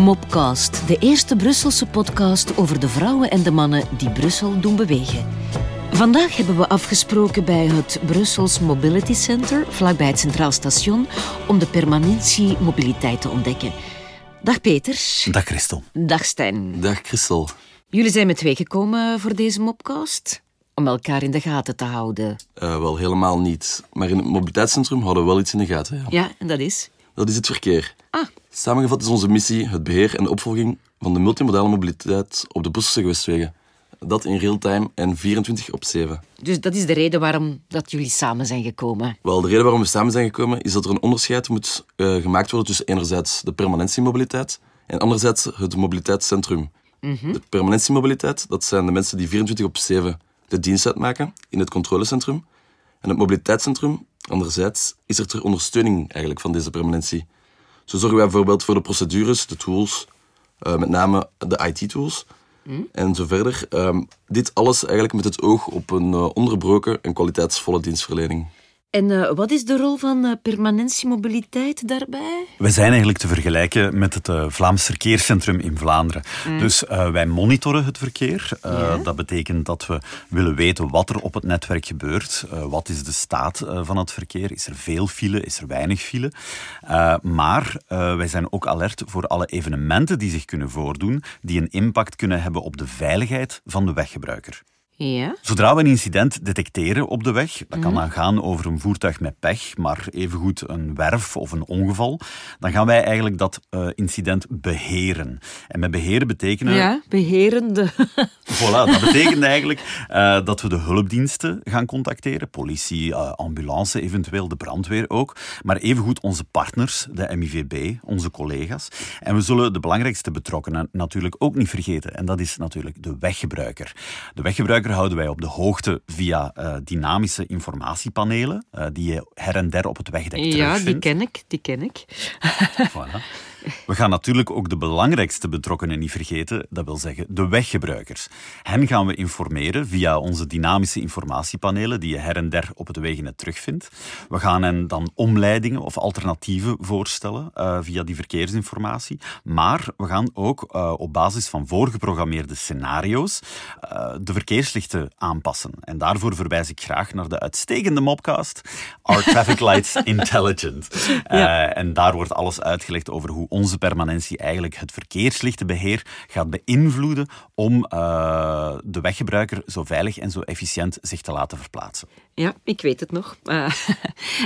Mopcast, de eerste Brusselse podcast over de vrouwen en de mannen die Brussel doen bewegen. Vandaag hebben we afgesproken bij het Brussels Mobility Center, vlakbij het Centraal Station, om de permanentie mobiliteit te ontdekken. Dag Peter. Dag Christel. Dag Stijn. Dag Christel. Jullie zijn met twee gekomen voor deze mopcast? Om elkaar in de gaten te houden. Uh, wel helemaal niet. Maar in het mobiliteitscentrum houden we wel iets in de gaten. Ja, ja en dat is? Dat is het verkeer. Ah. Samengevat is onze missie het beheer en de opvolging van de multimodale mobiliteit op de Brusselse gewestwegen. Dat in real time en 24 op 7. Dus dat is de reden waarom dat jullie samen zijn gekomen? Wel, de reden waarom we samen zijn gekomen is dat er een onderscheid moet uh, gemaakt worden tussen enerzijds de permanentiemobiliteit en anderzijds het mobiliteitscentrum. Mm -hmm. De permanentiemobiliteit, dat zijn de mensen die 24 op 7 de dienst uitmaken in het controlecentrum. En het mobiliteitscentrum, anderzijds, is er ter ondersteuning eigenlijk van deze permanentie. Zo zorgen wij bijvoorbeeld voor de procedures, de tools, uh, met name de IT-tools mm. en zo verder. Um, dit alles eigenlijk met het oog op een uh, onderbroken en kwaliteitsvolle dienstverlening. En uh, wat is de rol van uh, permanentiemobiliteit daarbij? We zijn eigenlijk te vergelijken met het uh, Vlaams Verkeerscentrum in Vlaanderen. Mm. Dus wij monitoren het verkeer. Ja. Dat betekent dat we willen weten wat er op het netwerk gebeurt. wat is de staat van het verkeer? Is er veel file? Is er weinig file? maar wij zijn ook alert voor alle evenementen die zich kunnen voordoen, die een impact kunnen hebben op de veiligheid van de weggebruiker. Ja. Zodra we een incident detecteren op de weg, dat kan Mhm. dan gaan over een voertuig met pech, maar evengoed een werf of een ongeval, dan gaan wij eigenlijk dat uh, incident beheren. En met beheren betekenen... Ja, beherende. Voilà, dat betekent eigenlijk uh, dat we de hulpdiensten gaan contacteren, politie, uh, ambulance, eventueel de brandweer ook, maar evengoed onze partners, de MIVB, onze collega's. En we zullen de belangrijkste betrokkenen natuurlijk ook niet vergeten, en dat is natuurlijk de weggebruiker. De weggebruiker houden wij op de hoogte via uh, dynamische informatiepanelen, uh, die je her en der op het wegdek Ja, terugvindt. die ken ik, die ken ik. Voilà. We gaan natuurlijk ook de belangrijkste betrokkenen niet vergeten, dat wil zeggen de weggebruikers. Hen gaan we informeren via onze dynamische informatiepanelen, die je her en der op het wegennet terugvindt. We gaan hen dan omleidingen of alternatieven voorstellen uh, via die verkeersinformatie. Maar we gaan ook uh, op basis van voorgeprogrammeerde scenario's uh, de verkeerslichten aanpassen. En daarvoor verwijs ik graag naar de uitstekende mopcast Are Traffic Lights Intelligent? Ja. en daar wordt alles uitgelegd over hoe onze permanentie eigenlijk het verkeerslichtenbeheer gaat beïnvloeden om uh, de weggebruiker zo veilig en zo efficiënt zich te laten verplaatsen. Ja, ik weet het nog. Uh,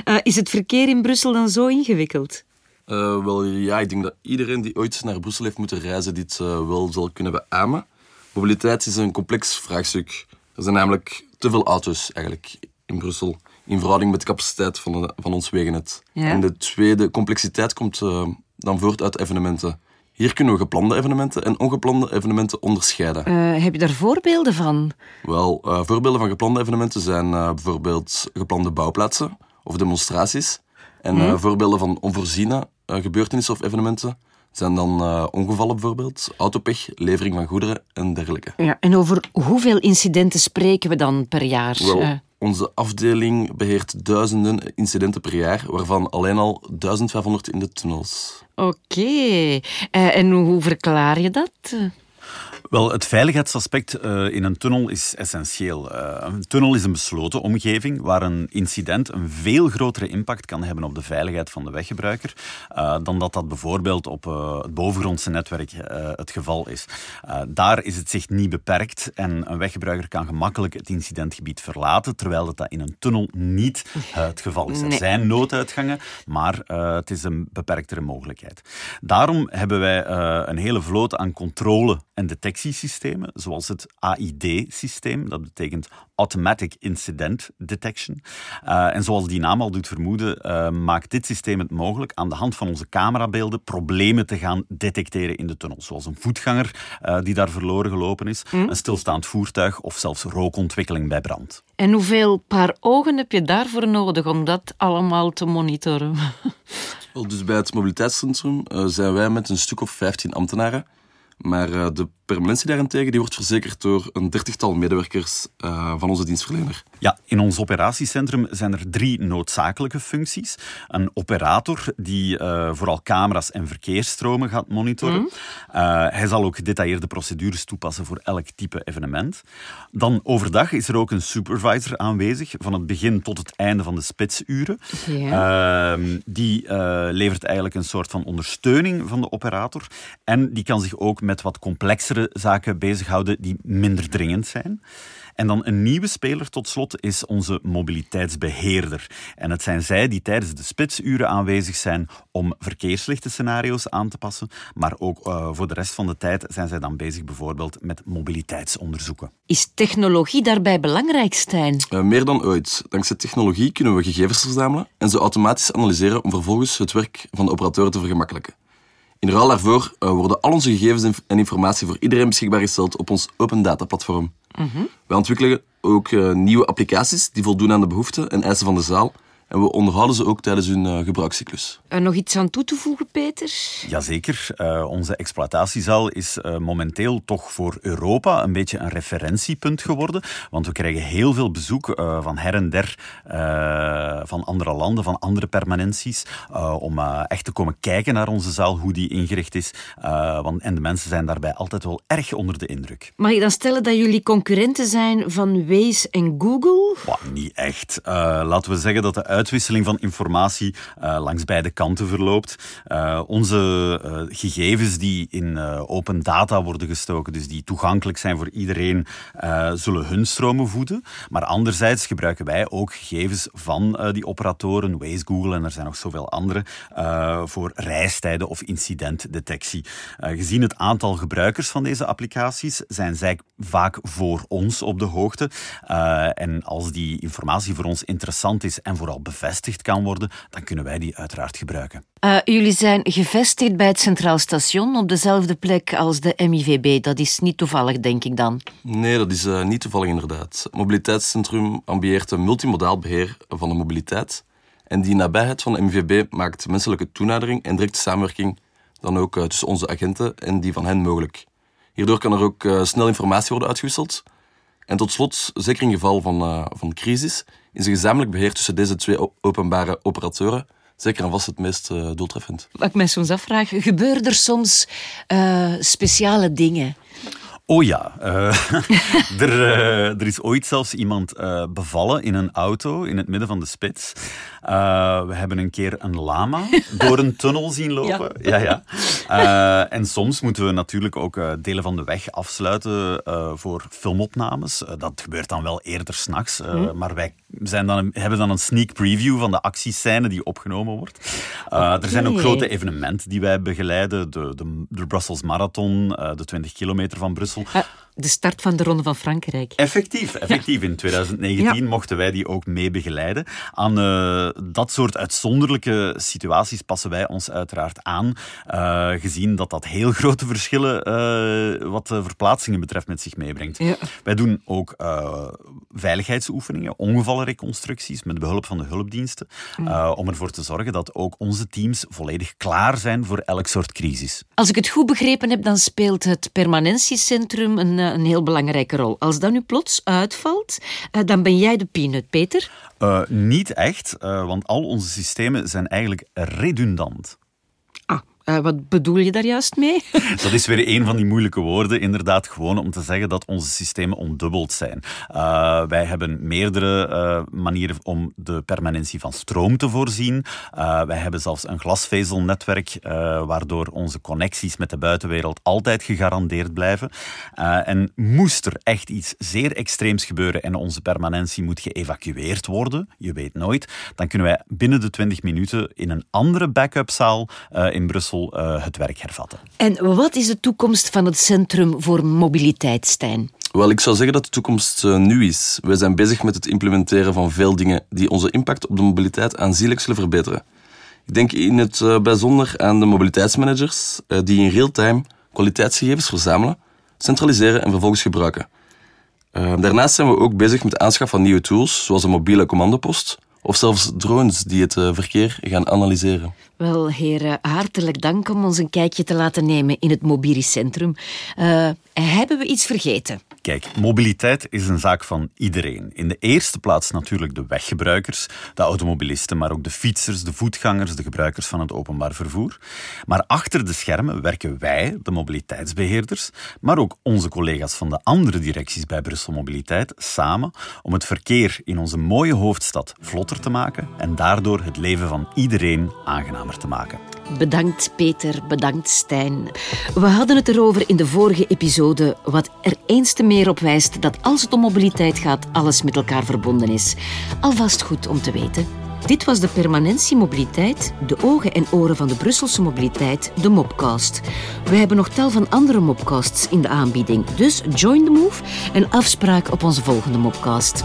uh, is het verkeer in Brussel dan zo ingewikkeld? Uh, wel ja, ik denk dat iedereen die ooit naar Brussel heeft moeten reizen dit uh, wel zal kunnen beamen. Mobiliteit is een complex vraagstuk. Er zijn namelijk te veel auto's eigenlijk in Brussel in verhouding met de capaciteit van, de, van ons wegennet. Ja. En de tweede complexiteit komt uh, dan voort uit evenementen. Hier kunnen we geplande evenementen en ongeplande evenementen onderscheiden. Uh, heb je daar voorbeelden van? Wel, uh, voorbeelden van geplande evenementen zijn uh, bijvoorbeeld geplande bouwplaatsen of demonstraties. En Hm? voorbeelden van onvoorziene gebeurtenissen of evenementen zijn dan ongevallen bijvoorbeeld, autopech, levering van goederen en dergelijke. Ja, en over hoeveel incidenten spreken we dan per jaar? Wel, onze afdeling beheert duizenden incidenten per jaar, waarvan alleen al 1500 in de tunnels. Oké. Uh, en hoe verklaar je dat? Wel, het veiligheidsaspect uh, in een tunnel is essentieel. Uh, een tunnel is een besloten omgeving waar een incident een veel grotere impact kan hebben op de veiligheid van de weggebruiker uh, dan dat dat bijvoorbeeld op het bovengrondse netwerk het geval is. daar is het zich niet beperkt en een weggebruiker kan gemakkelijk het incidentgebied verlaten, terwijl dat, dat in een tunnel niet het geval is. Er zijn nooduitgangen, maar het is een beperktere mogelijkheid. Daarom hebben wij een hele vloot aan controle en detectiesystemen, zoals het AID-systeem, dat betekent Automatic Incident Detection. Uh, en zoals die naam al doet vermoeden, uh, maakt dit systeem het mogelijk aan de hand van onze camerabeelden problemen te gaan detecteren in de tunnel. Zoals een voetganger uh, die daar verloren gelopen is, Hm? een stilstaand voertuig of zelfs rookontwikkeling bij brand. En hoeveel paar ogen heb je daarvoor nodig om dat allemaal te monitoren? Wel, dus bij het mobiliteitscentrum uh, zijn wij met een stuk of 15 ambtenaren. Maar uh, de permanentie daarentegen die wordt verzekerd door een dertigtal medewerkers uh, van onze dienstverlener. Ja, in ons operatiecentrum zijn er drie noodzakelijke functies. Een operator die uh, vooral camera's en verkeersstromen gaat monitoren. Mm. Uh, hij zal ook gedetailleerde procedures toepassen voor elk type evenement. Dan overdag is er ook een supervisor aanwezig, van het begin tot het einde van de spitsuren. Yeah. die levert eigenlijk een soort van ondersteuning van de operator. En die kan zich ook met wat complexere zaken bezighouden die minder dringend zijn. En dan een nieuwe speler tot slot is onze mobiliteitsbeheerder. En het zijn zij die tijdens de spitsuren aanwezig zijn om verkeerslichtenscenario's aan te passen, maar ook uh, voor de rest van de tijd zijn zij dan bezig bijvoorbeeld met mobiliteitsonderzoeken. Is technologie daarbij belangrijk, Stijn? Uh, meer dan ooit. Dankzij technologie kunnen we gegevens verzamelen en ze automatisch analyseren om vervolgens het werk van de operateur te vergemakkelijken. In ruil daarvoor uh, worden al onze gegevens en informatie voor iedereen beschikbaar gesteld op ons open data platform. Mm -hmm. Wij ontwikkelen ook uh, nieuwe applicaties die voldoen aan de behoeften en eisen van de zaal en we onderhouden ze ook tijdens hun uh, gebruikscyclus. Uh, nog iets aan toe te voegen, Peter? Jazeker. Uh, onze exploitatiezaal is momenteel toch voor Europa een beetje een referentiepunt geworden. Want we krijgen heel veel bezoek van her en der van andere landen, van andere permanenties. om echt te komen kijken naar onze zaal, hoe die ingericht is. want, en de mensen zijn daarbij altijd wel erg onder de indruk. Mag je dan stellen dat jullie concurrenten zijn van Waze en Google? Well, niet echt. laten we zeggen dat de uitwisseling van informatie uh, langs beide kanten verloopt. Uh, onze uh, gegevens die in open data worden gestoken, dus die toegankelijk zijn voor iedereen, zullen hun stromen voeden. Maar anderzijds gebruiken wij ook gegevens van die operatoren, Waze, Google en er zijn nog zoveel andere, voor reistijden of incidentdetectie. gezien het aantal gebruikers van deze applicaties zijn zij vaak voor ons op de hoogte. en als die informatie voor ons interessant is en vooral bevestigd kan worden, dan kunnen wij die uiteraard gebruiken. Uh, jullie zijn gevestigd bij het Centraal Station op dezelfde plek als de MIVB. Dat is niet toevallig, denk ik dan? Nee, dat is uh, niet toevallig inderdaad. Het mobiliteitscentrum ambieert een multimodaal beheer van de mobiliteit. En die nabijheid van de MIVB maakt menselijke toenadering en directe samenwerking dan ook uh, tussen onze agenten en die van hen mogelijk. Hierdoor kan er ook snel informatie worden uitgewisseld. En tot slot, zeker in geval van, van crisis, is een gezamenlijk beheer tussen deze twee openbare operateuren zeker en vast het meest uh, doeltreffend. Wat ik mij soms afvraag, gebeuren er soms uh, speciale dingen? Oh ja, uh, er, uh, er, is ooit zelfs iemand uh, bevallen in een auto in het midden van de spits. we hebben een keer een lama door een tunnel zien lopen. Ja. Ja, ja. en soms moeten we natuurlijk ook delen van de weg afsluiten voor filmopnames. dat gebeurt dan wel eerder s'nachts, hm. maar wij zijn dan, hebben dan een sneak preview van de actiescène die opgenomen wordt. Okay. Er zijn ook grote evenementen die wij begeleiden. De, de, de Brussels Marathon, de 20 kilometer van Brussel. Uh, de start van de Ronde van Frankrijk. Effectief, effectief. In 2019 ja. mochten wij die ook mee begeleiden. Aan uh, dat soort uitzonderlijke situaties passen wij ons uiteraard aan, uh, gezien dat dat heel grote verschillen uh, wat verplaatsingen betreft met zich meebrengt. Ja. Wij doen ook veiligheidsoefeningen, ongevallenreconstructies met behulp van de hulpdiensten, mm. om ervoor te zorgen dat ook onze teams volledig klaar zijn voor elk soort crisis. Als ik het goed begrepen heb, dan speelt het permanentiecentrum een een heel belangrijke rol. Als dat nu plots uitvalt, eh, dan ben jij de peanut, Peter? Uh, niet echt, want al onze systemen zijn eigenlijk redundant. Uh, wat bedoel je daar juist mee? Dat is weer een van die moeilijke woorden, inderdaad, gewoon om te zeggen dat onze systemen ondubbeld zijn. Uh, wij hebben meerdere uh, manieren om de permanentie van stroom te voorzien. wij hebben zelfs een glasvezelnetwerk, waardoor onze connecties met de buitenwereld altijd gegarandeerd blijven. en moest er echt iets zeer extreems gebeuren en onze permanentie moet geëvacueerd worden, je weet nooit, dan kunnen wij binnen de 20 minuten in een andere backup-zaal in Brussel uh, het werk hervatten. En wat is de toekomst van het Centrum voor Mobiliteit, Stijn? Wel, ik zou zeggen dat de toekomst uh, nu is. Wij zijn bezig met het implementeren van veel dingen die onze impact op de mobiliteit aanzienlijk zullen verbeteren. Ik denk in het uh, bijzonder aan de mobiliteitsmanagers, die in real-time kwaliteitsgegevens verzamelen, centraliseren en vervolgens gebruiken. daarnaast zijn we ook bezig met de aanschaf van nieuwe tools, zoals een mobiele commandopost, Of zelfs drones die het eh, verkeer gaan analyseren. Wel, heren, hartelijk dank om ons een kijkje te laten nemen in het mobiliscentrum. Uh, hebben we iets vergeten? Kijk, mobiliteit is een zaak van iedereen. In de eerste plaats natuurlijk de weggebruikers, de automobilisten, maar ook de fietsers, de voetgangers, de gebruikers van het openbaar vervoer. Maar achter de schermen werken wij, de mobiliteitsbeheerders, maar ook onze collega's van de andere directies bij Brussel Mobiliteit samen om het verkeer in onze mooie hoofdstad vlotter te maken en daardoor het leven van iedereen aangenamer te maken. Bedankt Peter, bedankt Stijn. We hadden het erover in de vorige episode, wat er eens te meer op wijst dat als het om mobiliteit gaat, alles met elkaar verbonden is. Alvast goed om te weten. Dit was de Permanentie Mobiliteit, de ogen en oren van de Brusselse mobiliteit, de Mobcast. We hebben nog tal van andere Mobcasts in de aanbieding, dus join the move en afspraak op onze volgende Mobcast.